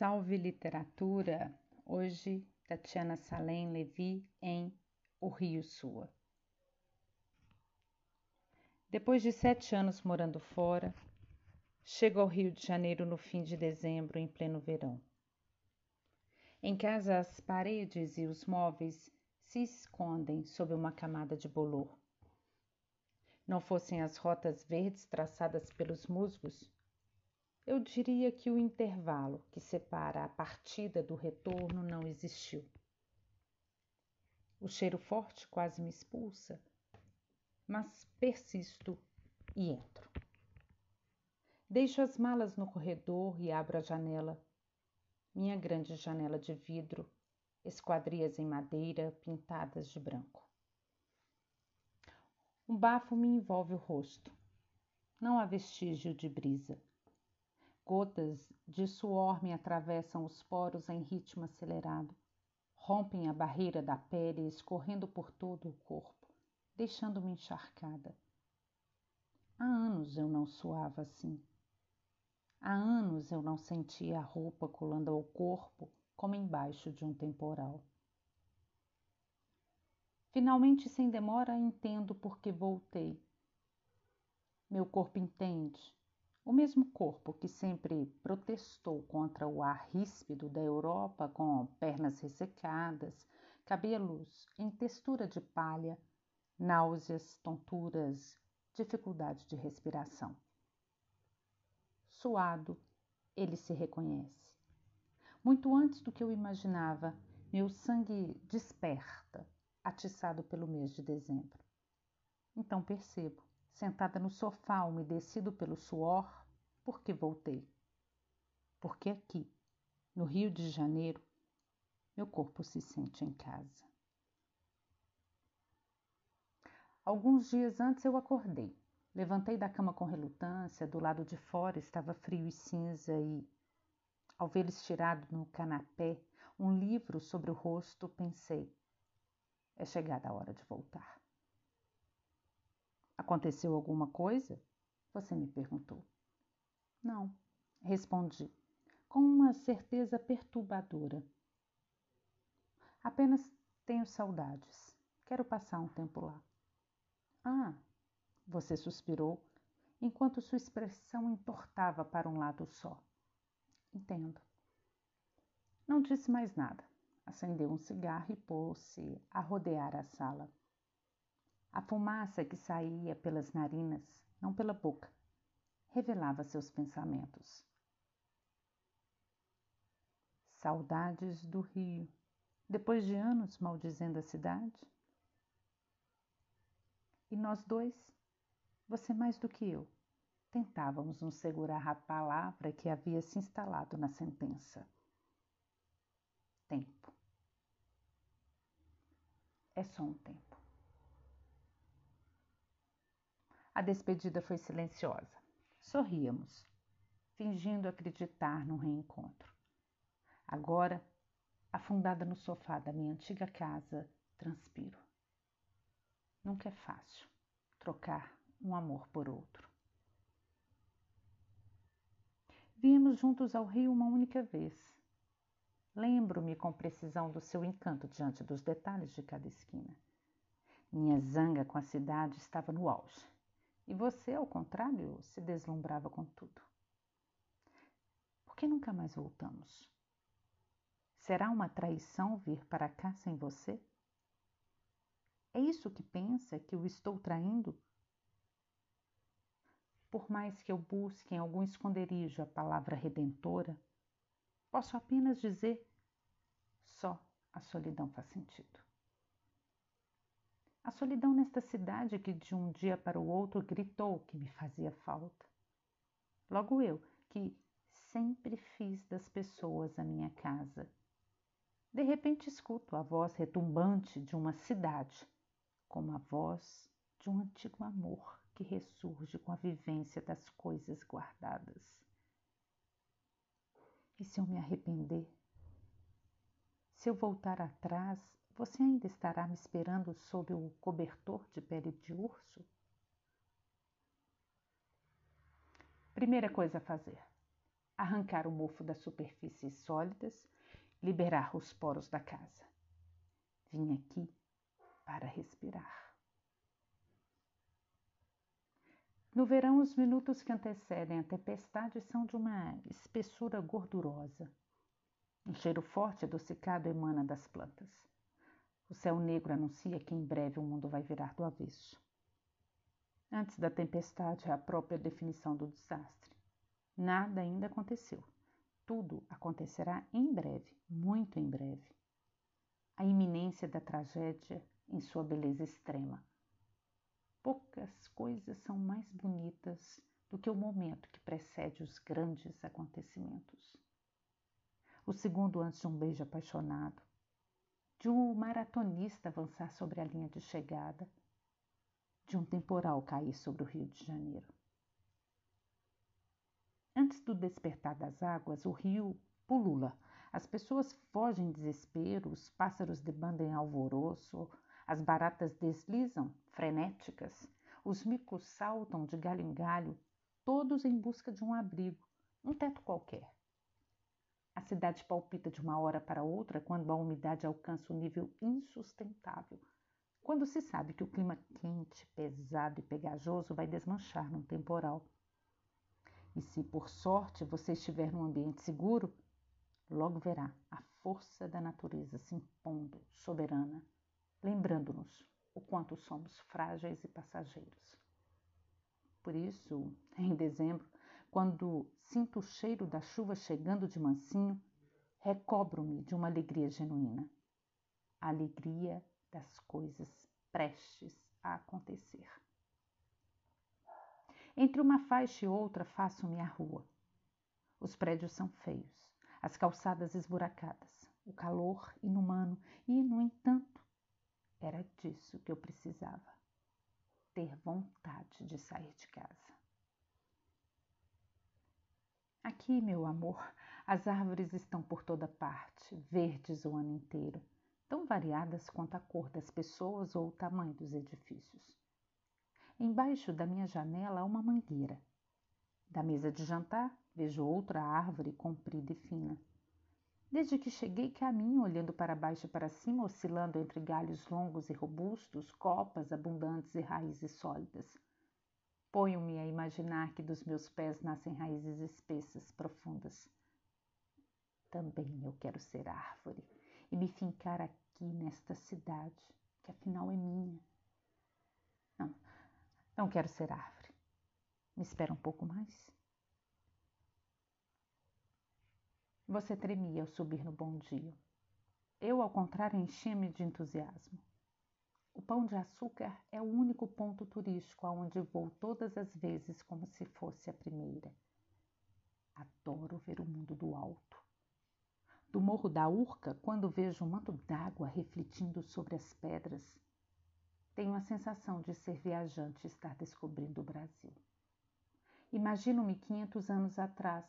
Salve Literatura! Hoje, Tatiana Salem Levi em O Rio Sua. Depois de sete anos morando fora, chego ao Rio de Janeiro no fim de dezembro, em pleno verão. Em casa, as paredes e os móveis se escondem sob uma camada de bolor. Não fossem as rotas verdes traçadas pelos musgos, eu diria que o intervalo que separa a partida do retorno não existiu. O cheiro forte quase me expulsa, mas persisto e entro. Deixo as malas no corredor e abro a janela. Minha grande janela de vidro, esquadrias em madeira pintadas de branco. Um bafo me envolve o rosto. Não há vestígio de brisa. Gotas de suor me atravessam os poros em ritmo acelerado, rompem a barreira da pele, escorrendo por todo o corpo, deixando-me encharcada. Há anos eu não suava assim. Há anos eu não sentia a roupa colando ao corpo como embaixo de um temporal. Finalmente, sem demora, entendo por que voltei. Meu corpo entende o mesmo corpo que sempre protestou contra o ar ríspido da Europa, com pernas ressecadas, cabelos em textura de palha, náuseas, tonturas, dificuldade de respiração. Suado, ele se reconhece. Muito antes do que eu imaginava, meu sangue desperta, atiçado pelo mês de dezembro. Então percebo sentada no sofá umedecido pelo suor, porque voltei. Porque aqui, no Rio de Janeiro, meu corpo se sente em casa. Alguns dias antes eu acordei. Levantei da cama com relutância, do lado de fora estava frio e cinza e, ao ver estirado no canapé um livro sobre o rosto, pensei: é chegada a hora de voltar. Aconteceu alguma coisa? Você me perguntou. Não, respondi, com uma certeza perturbadora. Apenas tenho saudades. Quero passar um tempo lá. Ah, você suspirou, enquanto sua expressão entortava para um lado só. Entendo. Não disse mais nada. Acendeu um cigarro e pôs-se a rodear a sala. A fumaça que saía pelas narinas, não pela boca, revelava seus pensamentos. Saudades do Rio, depois de anos maldizendo a cidade? E nós dois, você mais do que eu, tentávamos nos segurar a palavra que havia se instalado na sentença. Tempo. É só um tempo. A despedida foi silenciosa. Sorríamos, fingindo acreditar no reencontro. Agora, afundada no sofá da minha antiga casa, transpiro. Nunca é fácil trocar um amor por outro. Viemos juntos ao Rio uma única vez. Lembro-me com precisão do seu encanto diante dos detalhes de cada esquina. Minha zanga com a cidade estava no auge. E você, ao contrário, se deslumbrava com tudo. Por que nunca mais voltamos? Será uma traição vir para cá sem você? É isso que pensa que eu estou traindo? Por mais que eu busque em algum esconderijo a palavra redentora, posso apenas dizer: só a solidão faz sentido. A solidão nesta cidade que de um dia para o outro gritou que me fazia falta. Logo eu, que sempre fiz das pessoas a minha casa. De repente escuto a voz retumbante de uma cidade, como a voz de um antigo amor que ressurge com a vivência das coisas guardadas. E se eu me arrepender? Se eu voltar atrás você ainda estará me esperando sob o cobertor de pele de urso? Primeira coisa a fazer: arrancar o mofo das superfícies sólidas, liberar os poros da casa. Vim aqui para respirar. No verão, os minutos que antecedem a tempestade são de uma espessura gordurosa. Um cheiro forte adocicado emana das plantas. O céu negro anuncia que em breve o mundo vai virar do avesso. Antes da tempestade é a própria definição do desastre. Nada ainda aconteceu. Tudo acontecerá em breve, muito em breve. A iminência da tragédia em sua beleza extrema. Poucas coisas são mais bonitas do que o momento que precede os grandes acontecimentos. O segundo antes de um beijo apaixonado, de um maratonista avançar sobre a linha de chegada, de um temporal cair sobre o Rio de Janeiro. Antes do despertar das águas, o rio pulula. As pessoas fogem em desespero, os pássaros debandam em alvoroço, as baratas deslizam, frenéticas, os micos saltam de galho em galho, todos em busca de um abrigo, um teto qualquer. A cidade palpita de uma hora para outra quando a umidade alcança um nível insustentável. Quando se sabe que o clima quente, pesado e pegajoso vai desmanchar num temporal. E se por sorte você estiver num ambiente seguro, logo verá a força da natureza se impondo, soberana, lembrando-nos o quanto somos frágeis e passageiros. Por isso, em dezembro, quando sinto o cheiro da chuva chegando de mansinho, recobro-me de uma alegria genuína. A alegria das coisas prestes a acontecer. Entre uma faixa e outra faço-me a rua. Os prédios são feios, as calçadas esburacadas, o calor inumano e, no entanto, era disso que eu precisava. Ter vontade de sair de casa. Aqui, meu amor, as árvores estão por toda parte, verdes o ano inteiro, tão variadas quanto a cor das pessoas ou o tamanho dos edifícios. Embaixo da minha janela há uma mangueira. Da mesa de jantar, vejo outra árvore comprida e fina. Desde que cheguei, caminho olhando para baixo e para cima, oscilando entre galhos longos e robustos, copas abundantes e raízes sólidas. Ponho-me a imaginar que dos meus pés nascem raízes espessas, profundas. Também eu quero ser árvore e me fincar aqui nesta cidade, que afinal é minha. Não, não quero ser árvore. Me espera um pouco mais. Você tremia ao subir no bom dia. Eu, ao contrário, enchia-me de entusiasmo. O Pão de Açúcar é o único ponto turístico aonde vou todas as vezes como se fosse a primeira. Adoro ver o mundo do alto. Do Morro da Urca, quando vejo um manto d'água refletindo sobre as pedras, tenho a sensação de ser viajante e estar descobrindo o Brasil. Imagino-me 500 anos atrás,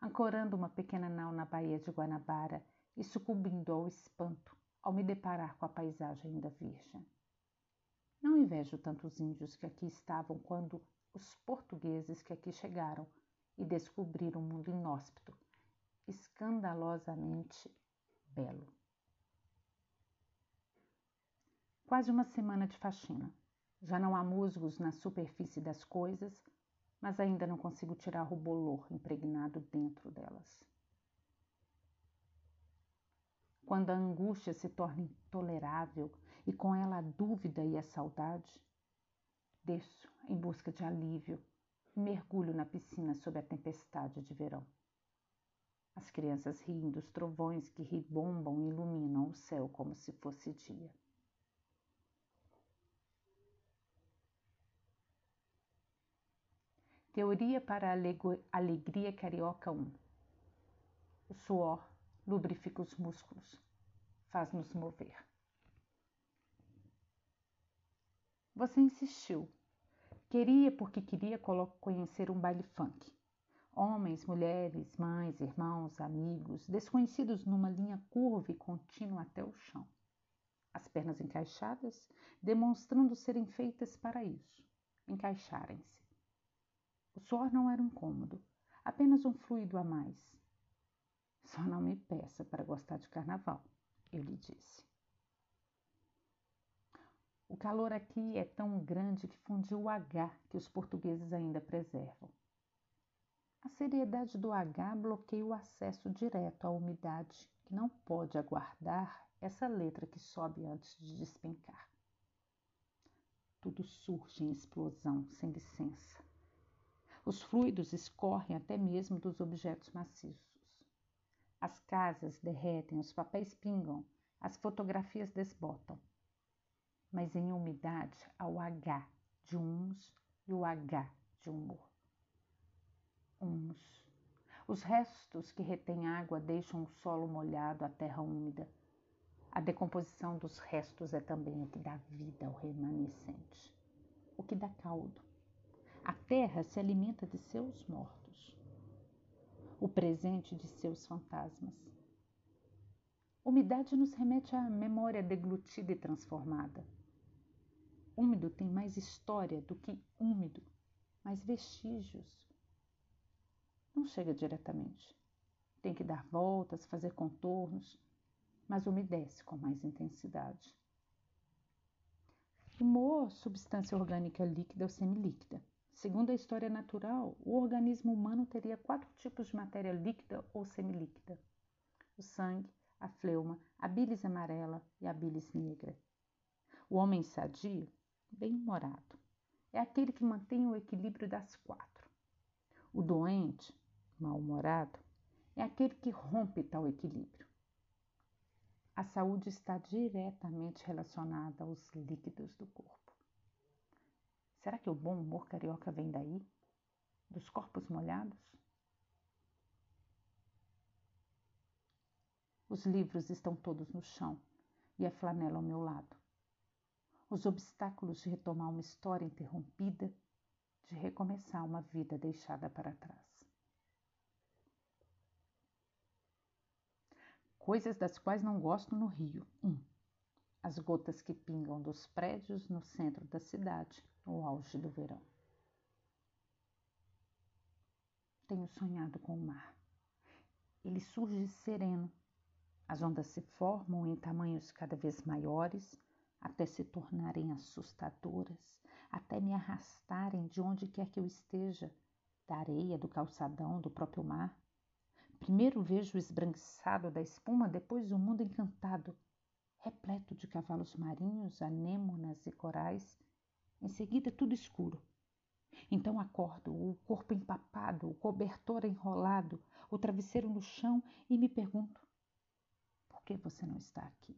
ancorando uma pequena nau na Baía de Guanabara e sucumbindo ao espanto ao me deparar com a paisagem ainda virgem. Não invejo tantos índios que aqui estavam quando os portugueses que aqui chegaram e descobriram um mundo inóspito, escandalosamente belo. Quase uma semana de faxina. Já não há musgos na superfície das coisas, mas ainda não consigo tirar o bolor impregnado dentro delas. Quando a angústia se torna intolerável e com ela a dúvida e a saudade, desço em busca de alívio e mergulho na piscina sob a tempestade de verão. As crianças riem dos trovões que ribombam e iluminam o céu como se fosse dia. Teoria para a alegria carioca 1. O suor lubrifica os músculos, faz-nos mover. Você insistiu. Queria porque queria conhecer um baile funk. Homens, mulheres, mães, irmãos, amigos, desconhecidos numa linha curva e contínua até o chão. As pernas encaixadas, demonstrando serem feitas para isso, encaixarem-se. O suor não era incômodo. apenas um fluido a mais. Só não me peça para gostar de carnaval, eu lhe disse. O calor aqui é tão grande que fundiu o H que os portugueses ainda preservam. A seriedade do H bloqueia o acesso direto à umidade, que não pode aguardar essa letra que sobe antes de despencar. Tudo surge em explosão, sem licença. Os fluidos escorrem até mesmo dos objetos maciços. As casas derretem, os papéis pingam, as fotografias desbotam. Mas em umidade há o H de uns e o H de humor. Uns. Os restos que retêm água deixam o solo molhado, a terra úmida. A decomposição dos restos é também o que dá vida ao remanescente, o que dá caldo. A terra se alimenta de seus mortos, o presente de seus fantasmas. Umidade nos remete à memória deglutida e transformada. Úmido tem mais história do que úmido, mais vestígios. Não chega diretamente. Tem que dar voltas, fazer contornos, mas umedece com mais intensidade. Humor, substância orgânica líquida ou semilíquida. Segundo a história natural, o organismo humano teria quatro tipos de matéria líquida ou semilíquida: o sangue, a fleuma, a bilis amarela e a bilis negra. O homem sadio, bem-humorado, é aquele que mantém o equilíbrio das quatro. O doente, mal-humorado, é aquele que rompe tal equilíbrio. A saúde está diretamente relacionada aos líquidos do corpo. Será que o bom humor carioca vem daí? Dos corpos molhados? Os livros estão todos no chão e a flanela ao meu lado. Os obstáculos de retomar uma história interrompida, de recomeçar uma vida deixada para trás. Coisas das quais não gosto no Rio. 1. Um, as gotas que pingam dos prédios no centro da cidade, no auge do verão. Tenho sonhado com o mar. Ele surge sereno. As ondas se formam em tamanhos cada vez maiores, até se tornarem assustadoras, até me arrastarem de onde quer que eu esteja, da areia, do calçadão, do próprio mar. Primeiro vejo o esbranquiçado da espuma, depois o mundo encantado, repleto de cavalos marinhos, anêmonas e corais. Em seguida, tudo escuro. Então acordo, o corpo empapado, o cobertor enrolado, o travesseiro no chão e me pergunto: por que você não está aqui?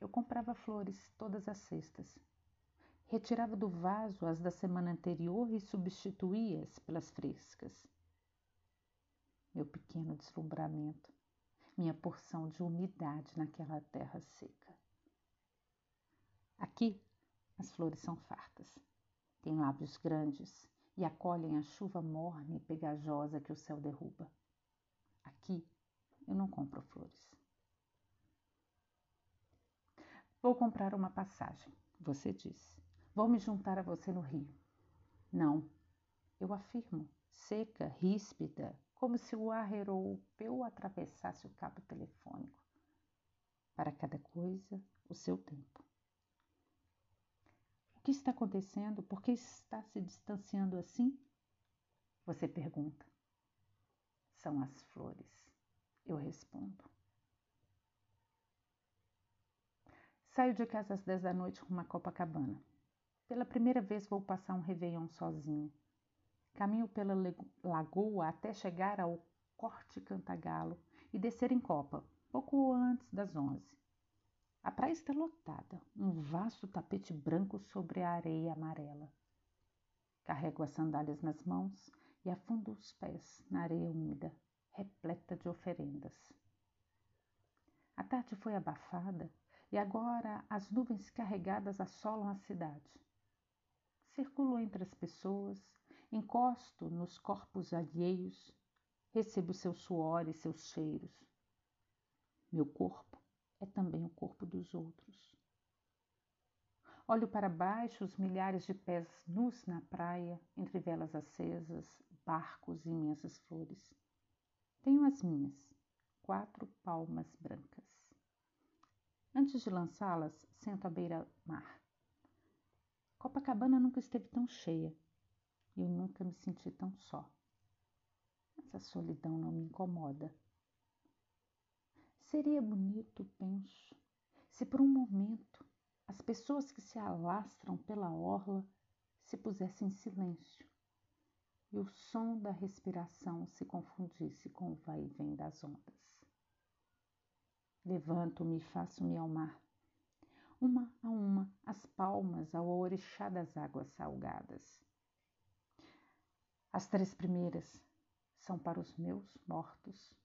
Eu comprava flores todas as sextas Retirava do vaso as da semana anterior e substituía-as pelas frescas. Meu pequeno deslumbramento, minha porção de umidade naquela terra seca. Aqui, as flores são fartas, têm lábios grandes e acolhem a chuva morna e pegajosa que o céu derruba. Aqui, eu não compro flores. Vou comprar uma passagem, você disse. Vou me juntar a você no rio. Não, eu afirmo, seca, ríspida, como se o ar europeu atravessasse o cabo telefônico. Para cada coisa, o seu tempo. Que está acontecendo? Por que está se distanciando assim? Você pergunta. São as flores. Eu respondo. Saio de casa às 10 da noite com uma Copacabana. Pela primeira vez vou passar um Réveillon sozinho. Caminho pela lagoa até chegar ao Corte Cantagalo e descer em Copa, pouco antes das onze. A praia está lotada, um vasto tapete branco sobre a areia amarela. Carrego as sandálias nas mãos e afundo os pés na areia úmida, repleta de oferendas. A tarde foi abafada e agora as nuvens carregadas assolam a cidade. Circulo entre as pessoas, encosto nos corpos alheios, recebo seu suor e seus cheiros. Meu corpo é também o corpo dos outros. Olho para baixo os milhares de pés nus na praia, entre velas acesas, barcos e imensas flores. Tenho as minhas, quatro palmas brancas. Antes de lançá-las, sento à beira-mar. Copacabana nunca esteve tão cheia e eu nunca me senti tão só. Mas a solidão não me incomoda. Seria bonito, penso, se por um momento as pessoas que se alastram pela orla se pusessem em silêncio e o som da respiração se confundisse com o vai e vem das ondas. Levanto-me e faço-me ao mar. Uma a uma, as palmas ao orixá das águas salgadas. As três primeiras são para os meus mortos,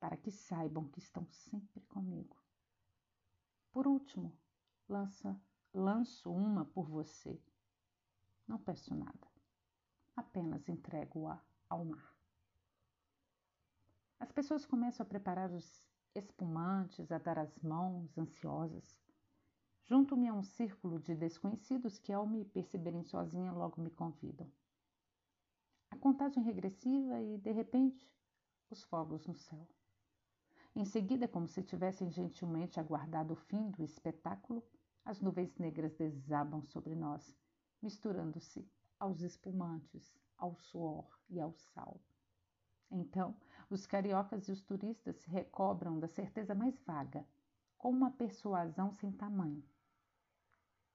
para que saibam que estão sempre comigo. Por último, lança, lanço uma por você. Não peço nada, apenas entrego-a ao mar. As pessoas começam a preparar os espumantes, a dar as mãos, ansiosas. Junto-me a um círculo de desconhecidos que, ao me perceberem sozinha, logo me convidam. A contagem regressiva e, de repente, os fogos no céu. Em seguida, como se tivessem gentilmente aguardado o fim do espetáculo, as nuvens negras desabam sobre nós, misturando-se aos espumantes, ao suor e ao sal. Então, os cariocas e os turistas se recobram da certeza mais vaga, com uma persuasão sem tamanho.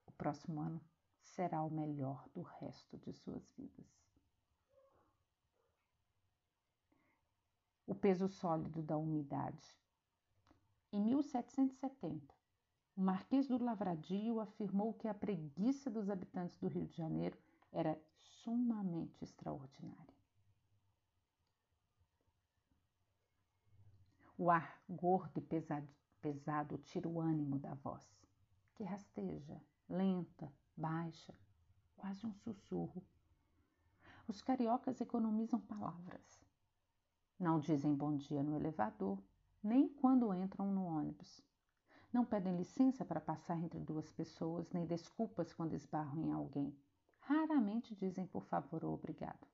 O próximo ano será o melhor do resto de suas vidas. O peso sólido da umidade. Em 1770, o Marquês do Lavradio afirmou que a preguiça dos habitantes do Rio de Janeiro era sumamente extraordinária. O ar gordo e pesado, pesado tira o ânimo da voz, que rasteja, lenta, baixa, quase um sussurro. Os cariocas economizam palavras. Não dizem bom dia no elevador, nem quando entram no ônibus. Não pedem licença para passar entre duas pessoas, nem desculpas quando esbarram em alguém. Raramente dizem por favor ou obrigado.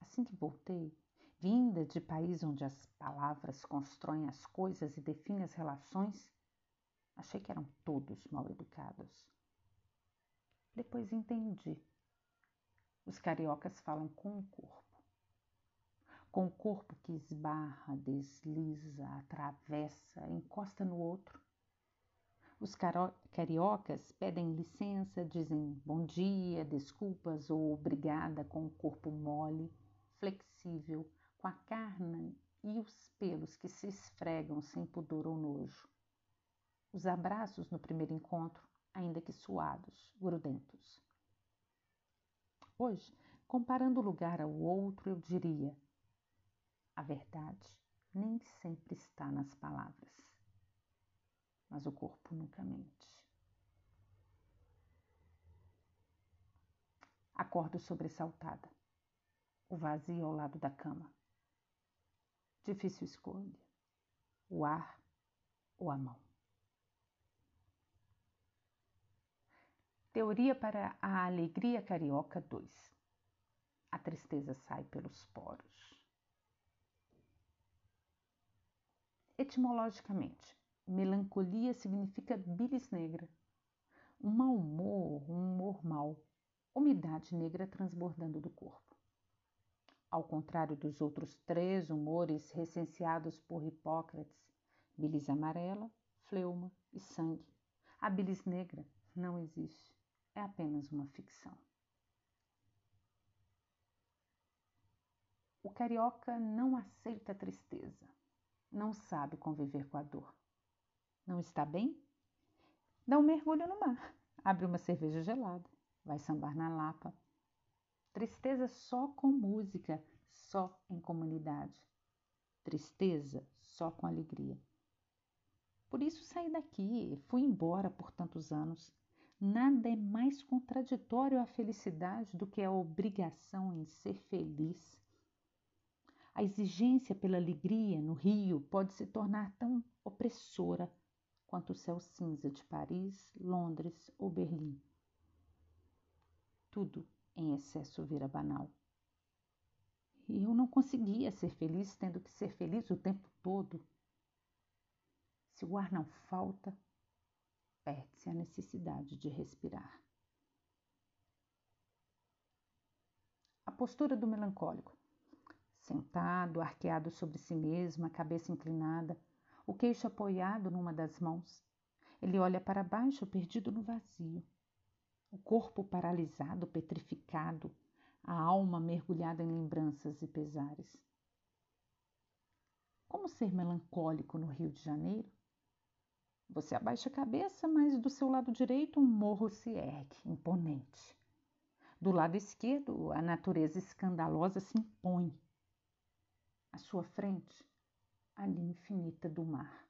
Assim que voltei, vinda de país onde as palavras constroem as coisas e definem as relações, achei que eram todos mal educados. Depois entendi. Os cariocas falam com o corpo com o corpo que esbarra, desliza, atravessa, encosta no outro. Os cariocas pedem licença, dizem bom dia, desculpas ou obrigada com o corpo mole, flexível, com a carne e os pelos que se esfregam sem pudor ou nojo. Os abraços no primeiro encontro, ainda que suados, grudentos. Hoje, comparando o lugar ao outro, eu diria: a verdade nem sempre está nas palavras, mas o corpo nunca mente. Acordo sobressaltada, o vazio ao lado da cama. Difícil escolha, o ar ou a mão. Teoria para a alegria carioca 2. A tristeza sai pelos poros. Etimologicamente, melancolia significa bilis negra, um mau humor, um humor mau, umidade negra transbordando do corpo. Ao contrário dos outros três humores recenseados por Hipócrates, bilis amarela, fleuma e sangue, a bilis negra não existe, é apenas uma ficção. O carioca não aceita tristeza não sabe conviver com a dor. Não está bem? Dá um mergulho no mar, abre uma cerveja gelada, vai sambar na lapa. Tristeza só com música, só em comunidade. Tristeza só com alegria. Por isso saí daqui, fui embora por tantos anos. Nada é mais contraditório à felicidade do que a obrigação em ser feliz. A exigência pela alegria no rio pode se tornar tão opressora, quanto o céu cinza de Paris, Londres ou Berlim. Tudo em excesso vira banal. E eu não conseguia ser feliz tendo que ser feliz o tempo todo. Se o ar não falta, perde-se a necessidade de respirar. A postura do melancólico. Sentado, arqueado sobre si mesmo, a cabeça inclinada, o queixo apoiado numa das mãos. Ele olha para baixo, perdido no vazio. O corpo paralisado, petrificado, a alma mergulhada em lembranças e pesares. Como ser melancólico no Rio de Janeiro? Você abaixa a cabeça, mas do seu lado direito um morro se ergue, imponente. Do lado esquerdo, a natureza escandalosa se impõe. À sua frente, a linha infinita do mar.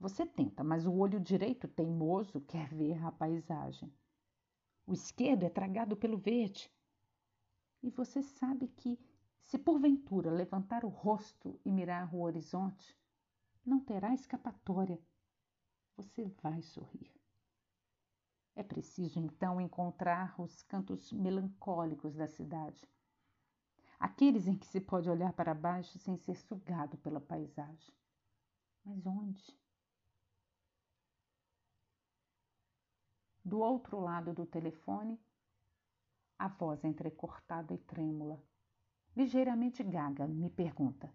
Você tenta, mas o olho direito teimoso quer ver a paisagem. O esquerdo é tragado pelo verde. E você sabe que, se porventura levantar o rosto e mirar o horizonte, não terá escapatória. Você vai sorrir. É preciso então encontrar os cantos melancólicos da cidade, aqueles em que se pode olhar para baixo sem ser sugado pela paisagem. Mas onde? Do outro lado do telefone, a voz entrecortada e trêmula, ligeiramente gaga, me pergunta: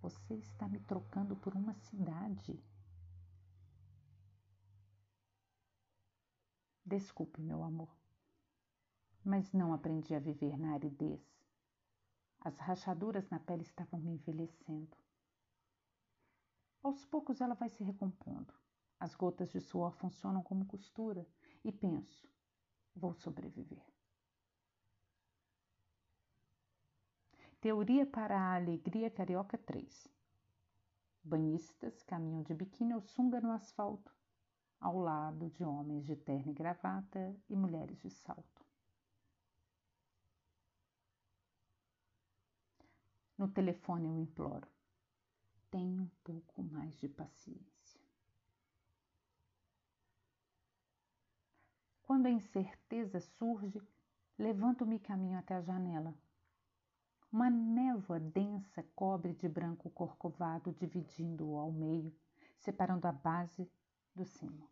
Você está me trocando por uma cidade? Desculpe, meu amor, mas não aprendi a viver na aridez. As rachaduras na pele estavam me envelhecendo. Aos poucos ela vai se recompondo. As gotas de suor funcionam como costura e penso: vou sobreviver. Teoria para a alegria carioca 3. Banhistas caminham de biquíni ou sunga no asfalto, ao lado de homens de terno e gravata e mulheres de salto. No telefone eu imploro: tenha um pouco mais de paciência. Quando a incerteza surge, levanto-me e caminho até a janela. Uma névoa densa cobre de branco o corcovado, dividindo-o ao meio, separando a base do cimo.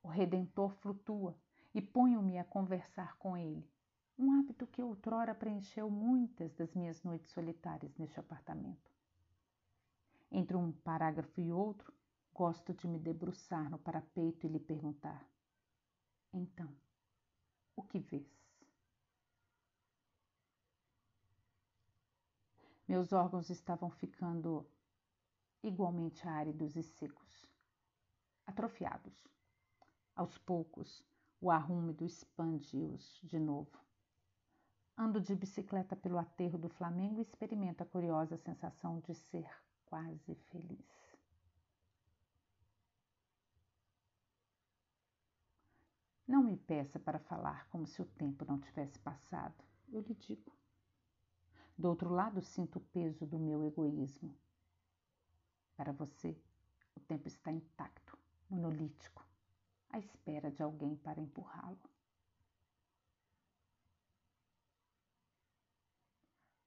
O Redentor flutua e ponho-me a conversar com ele, um hábito que outrora preencheu muitas das minhas noites solitárias neste apartamento. Entre um parágrafo e outro, gosto de me debruçar no parapeito e lhe perguntar: então, o que vês? Meus órgãos estavam ficando igualmente áridos e secos, atrofiados. Aos poucos, o ar úmido expande-os de novo. Ando de bicicleta pelo aterro do Flamengo e experimento a curiosa sensação de ser quase feliz. Não me peça para falar como se o tempo não tivesse passado. Eu lhe digo. Do outro lado, sinto o peso do meu egoísmo. Para você, o tempo está intacto, monolítico, à espera de alguém para empurrá-lo.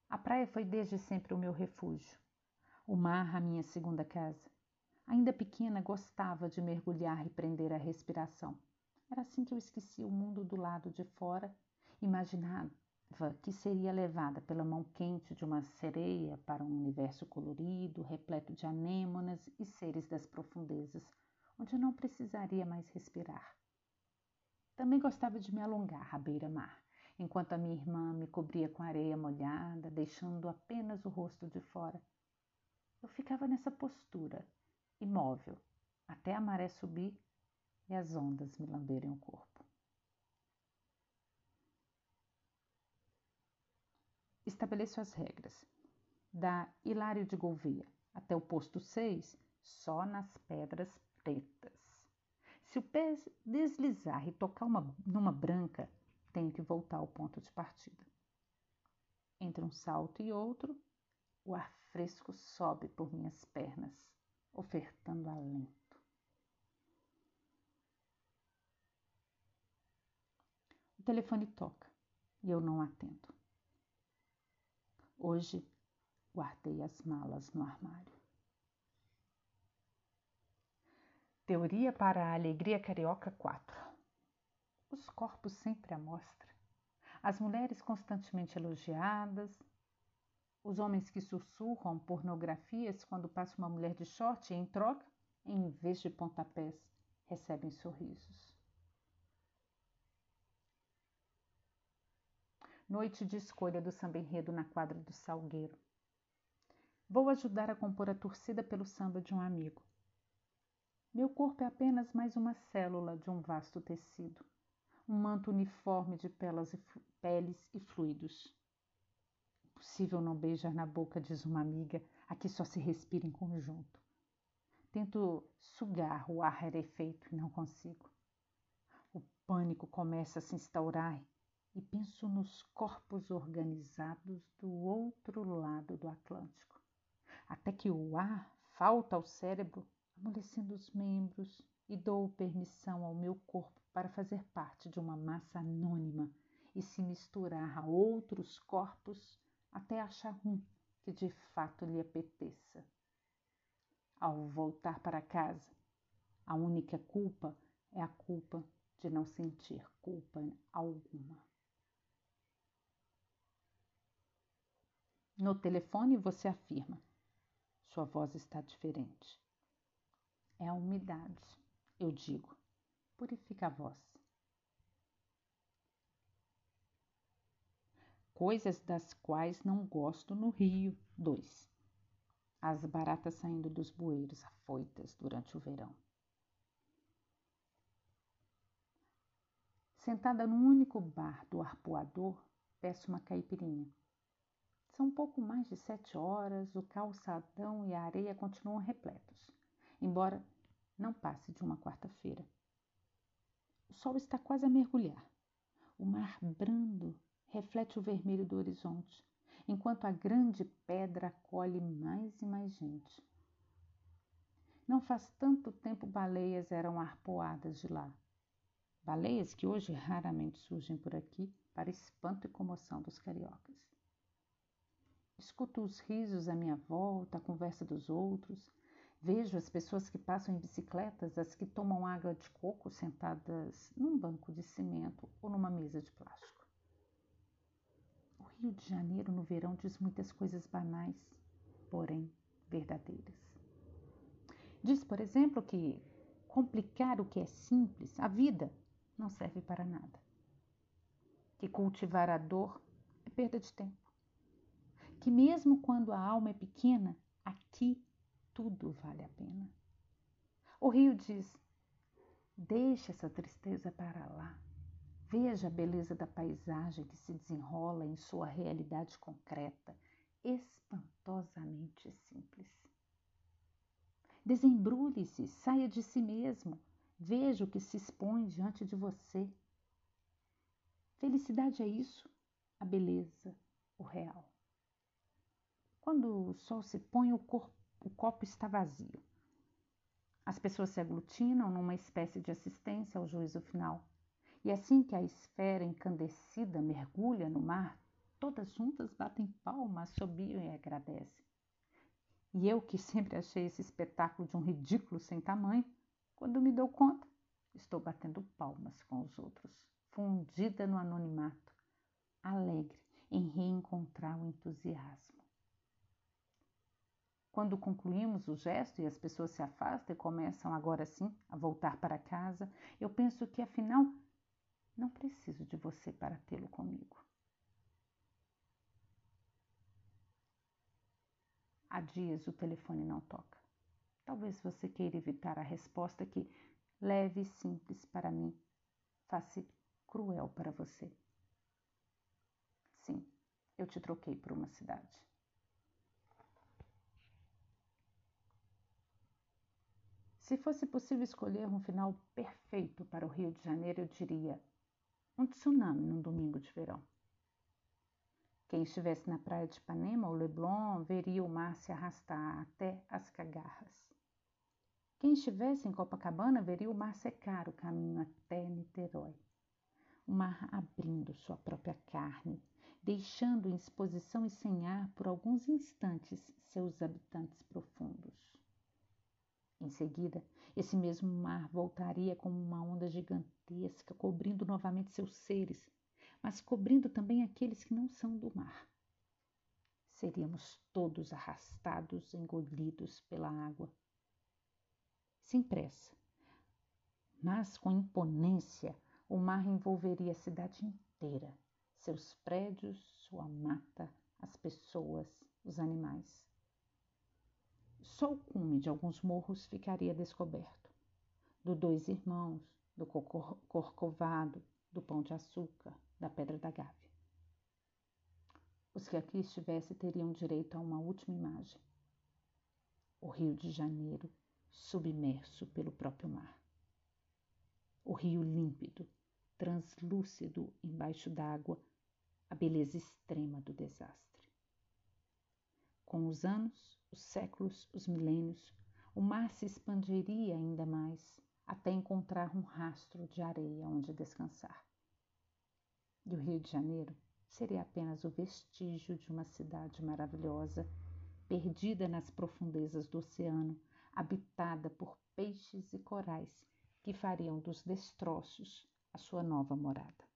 A praia foi desde sempre o meu refúgio, o mar a minha segunda casa. Ainda pequena, gostava de mergulhar e prender a respiração. Era assim que eu esquecia o mundo do lado de fora, imaginava que seria levada pela mão quente de uma sereia para um universo colorido, repleto de anêmonas e seres das profundezas, onde não precisaria mais respirar. Também gostava de me alongar à beira-mar, enquanto a minha irmã me cobria com areia molhada, deixando apenas o rosto de fora. Eu ficava nessa postura, imóvel, até a maré subir e as ondas me lamberem o corpo. Estabeleço as regras. Da Hilário de Gouveia até o posto 6, só nas pedras pretas. Se o pé deslizar e tocar uma, numa branca, tenho que voltar ao ponto de partida. Entre um salto e outro, o ar fresco sobe por minhas pernas, ofertando alento. O telefone toca e eu não atendo. Hoje guardei as malas no armário. Teoria para a Alegria Carioca 4. Os corpos sempre à mostra. As mulheres constantemente elogiadas, os homens que sussurram pornografias quando passa uma mulher de short e, em troca, em vez de pontapés, recebem sorrisos. Noite de escolha do samba enredo na quadra do Salgueiro. Vou ajudar a compor a torcida pelo samba de um amigo. Meu corpo é apenas mais uma célula de um vasto tecido, um manto uniforme de pelas e peles e fluidos. Impossível não beijar na boca, diz uma amiga, aqui só se respira em conjunto. Tento sugar o ar rarefeito e não consigo. O pânico começa a se instaurar e penso nos corpos organizados do outro lado do Atlântico, até que o ar falta ao cérebro amolecendo os membros e dou permissão ao meu corpo para fazer parte de uma massa anônima e se misturar a outros corpos até achar um que de fato lhe apeteça. Ao voltar para casa, a única culpa é a culpa de não sentir culpa alguma. No telefone você afirma: sua voz está diferente. É a umidade, eu digo. Purifica a voz. Coisas das quais não gosto no Rio. 2. As baratas saindo dos bueiros afoitas durante o verão. Sentada no único bar do arpoador, peço uma caipirinha. São pouco mais de sete horas, o calçadão e a areia continuam repletos embora não passe de uma quarta-feira. O sol está quase a mergulhar. O mar brando reflete o vermelho do horizonte, enquanto a grande pedra acolhe mais e mais gente. Não faz tanto tempo baleias eram arpoadas de lá. Baleias que hoje raramente surgem por aqui para espanto e comoção dos cariocas. Escuto os risos à minha volta, a conversa dos outros, Vejo as pessoas que passam em bicicletas, as que tomam água de coco sentadas num banco de cimento ou numa mesa de plástico. O Rio de Janeiro no verão diz muitas coisas banais, porém verdadeiras. Diz, por exemplo, que complicar o que é simples, a vida, não serve para nada. Que cultivar a dor é perda de tempo. Que mesmo quando a alma é pequena, aqui tudo vale a pena. O rio diz: deixe essa tristeza para lá. Veja a beleza da paisagem que se desenrola em sua realidade concreta, espantosamente simples. Desembrulhe-se, saia de si mesmo, veja o que se expõe diante de você. Felicidade é isso, a beleza, o real. Quando o sol se põe, o corpo o copo está vazio. As pessoas se aglutinam numa espécie de assistência ao juízo final. E assim que a esfera encandecida mergulha no mar, todas juntas batem palmas, assobiam e agradecem. E eu, que sempre achei esse espetáculo de um ridículo sem tamanho, quando me dou conta, estou batendo palmas com os outros, fundida no anonimato, alegre em reencontrar o entusiasmo. Quando concluímos o gesto e as pessoas se afastam e começam agora sim a voltar para casa, eu penso que afinal não preciso de você para tê-lo comigo. Há dias o telefone não toca. Talvez você queira evitar a resposta que, leve e simples para mim, faça cruel para você. Sim, eu te troquei por uma cidade. Se fosse possível escolher um final perfeito para o Rio de Janeiro, eu diria um tsunami num domingo de verão. Quem estivesse na praia de Ipanema ou Leblon veria o mar se arrastar até as cagarras. Quem estivesse em Copacabana veria o mar secar o caminho até Niterói. O mar abrindo sua própria carne, deixando em exposição e sem ar por alguns instantes seus habitantes profundos. Em seguida, esse mesmo mar voltaria como uma onda gigantesca, cobrindo novamente seus seres, mas cobrindo também aqueles que não são do mar. Seríamos todos arrastados, engolidos pela água. Sem pressa, mas com imponência, o mar envolveria a cidade inteira, seus prédios, sua mata, as pessoas, os animais. Só o cume de alguns morros ficaria descoberto. Do Dois Irmãos, do Corcovado, do Pão de Açúcar, da Pedra da Gávea. Os que aqui estivessem teriam direito a uma última imagem. O Rio de Janeiro submerso pelo próprio mar. O rio límpido, translúcido embaixo d'água, a beleza extrema do desastre. Com os anos, os séculos, os milênios, o mar se expandiria ainda mais até encontrar um rastro de areia onde descansar. E o Rio de Janeiro seria apenas o vestígio de uma cidade maravilhosa, perdida nas profundezas do oceano, habitada por peixes e corais que fariam dos destroços a sua nova morada.